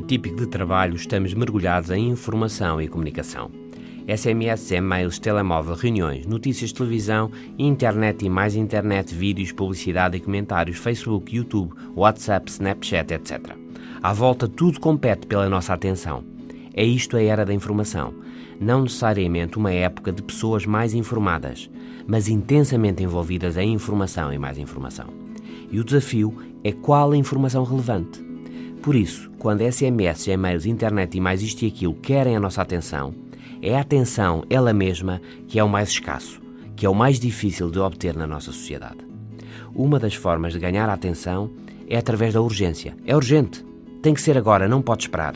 típico de trabalho, estamos mergulhados em informação e comunicação. SMS, e-mails, telemóvel, reuniões, notícias de televisão, internet e mais internet, vídeos, publicidade e comentários, Facebook, YouTube, WhatsApp, Snapchat, etc. À volta, tudo compete pela nossa atenção. É isto a era da informação. Não necessariamente uma época de pessoas mais informadas, mas intensamente envolvidas em informação e mais informação. E o desafio é qual a informação relevante. Por isso, quando SMS, e-mails, internet e mais isto e aquilo querem a nossa atenção, é a atenção ela mesma que é o mais escasso, que é o mais difícil de obter na nossa sociedade. Uma das formas de ganhar a atenção é através da urgência. É urgente. Tem que ser agora, não pode esperar.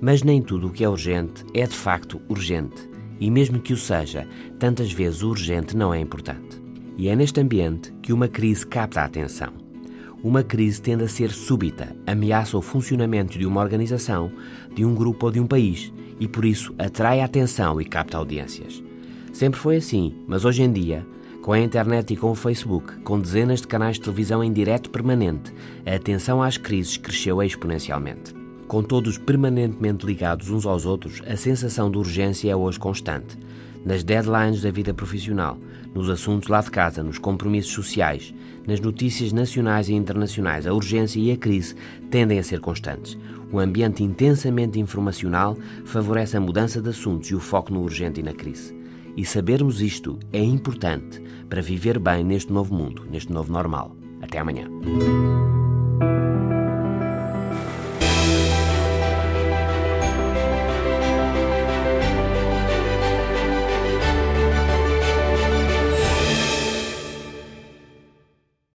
Mas nem tudo o que é urgente é de facto urgente. E mesmo que o seja, tantas vezes o urgente não é importante. E é neste ambiente que uma crise capta a atenção. Uma crise tende a ser súbita, ameaça o funcionamento de uma organização, de um grupo ou de um país e por isso atrai a atenção e capta audiências. Sempre foi assim, mas hoje em dia, com a internet e com o Facebook, com dezenas de canais de televisão em direto permanente, a atenção às crises cresceu exponencialmente. Com todos permanentemente ligados uns aos outros, a sensação de urgência é hoje constante. Nas deadlines da vida profissional, nos assuntos lá de casa, nos compromissos sociais, nas notícias nacionais e internacionais, a urgência e a crise tendem a ser constantes. O ambiente intensamente informacional favorece a mudança de assuntos e o foco no urgente e na crise. E sabermos isto é importante para viver bem neste novo mundo, neste novo normal. Até amanhã.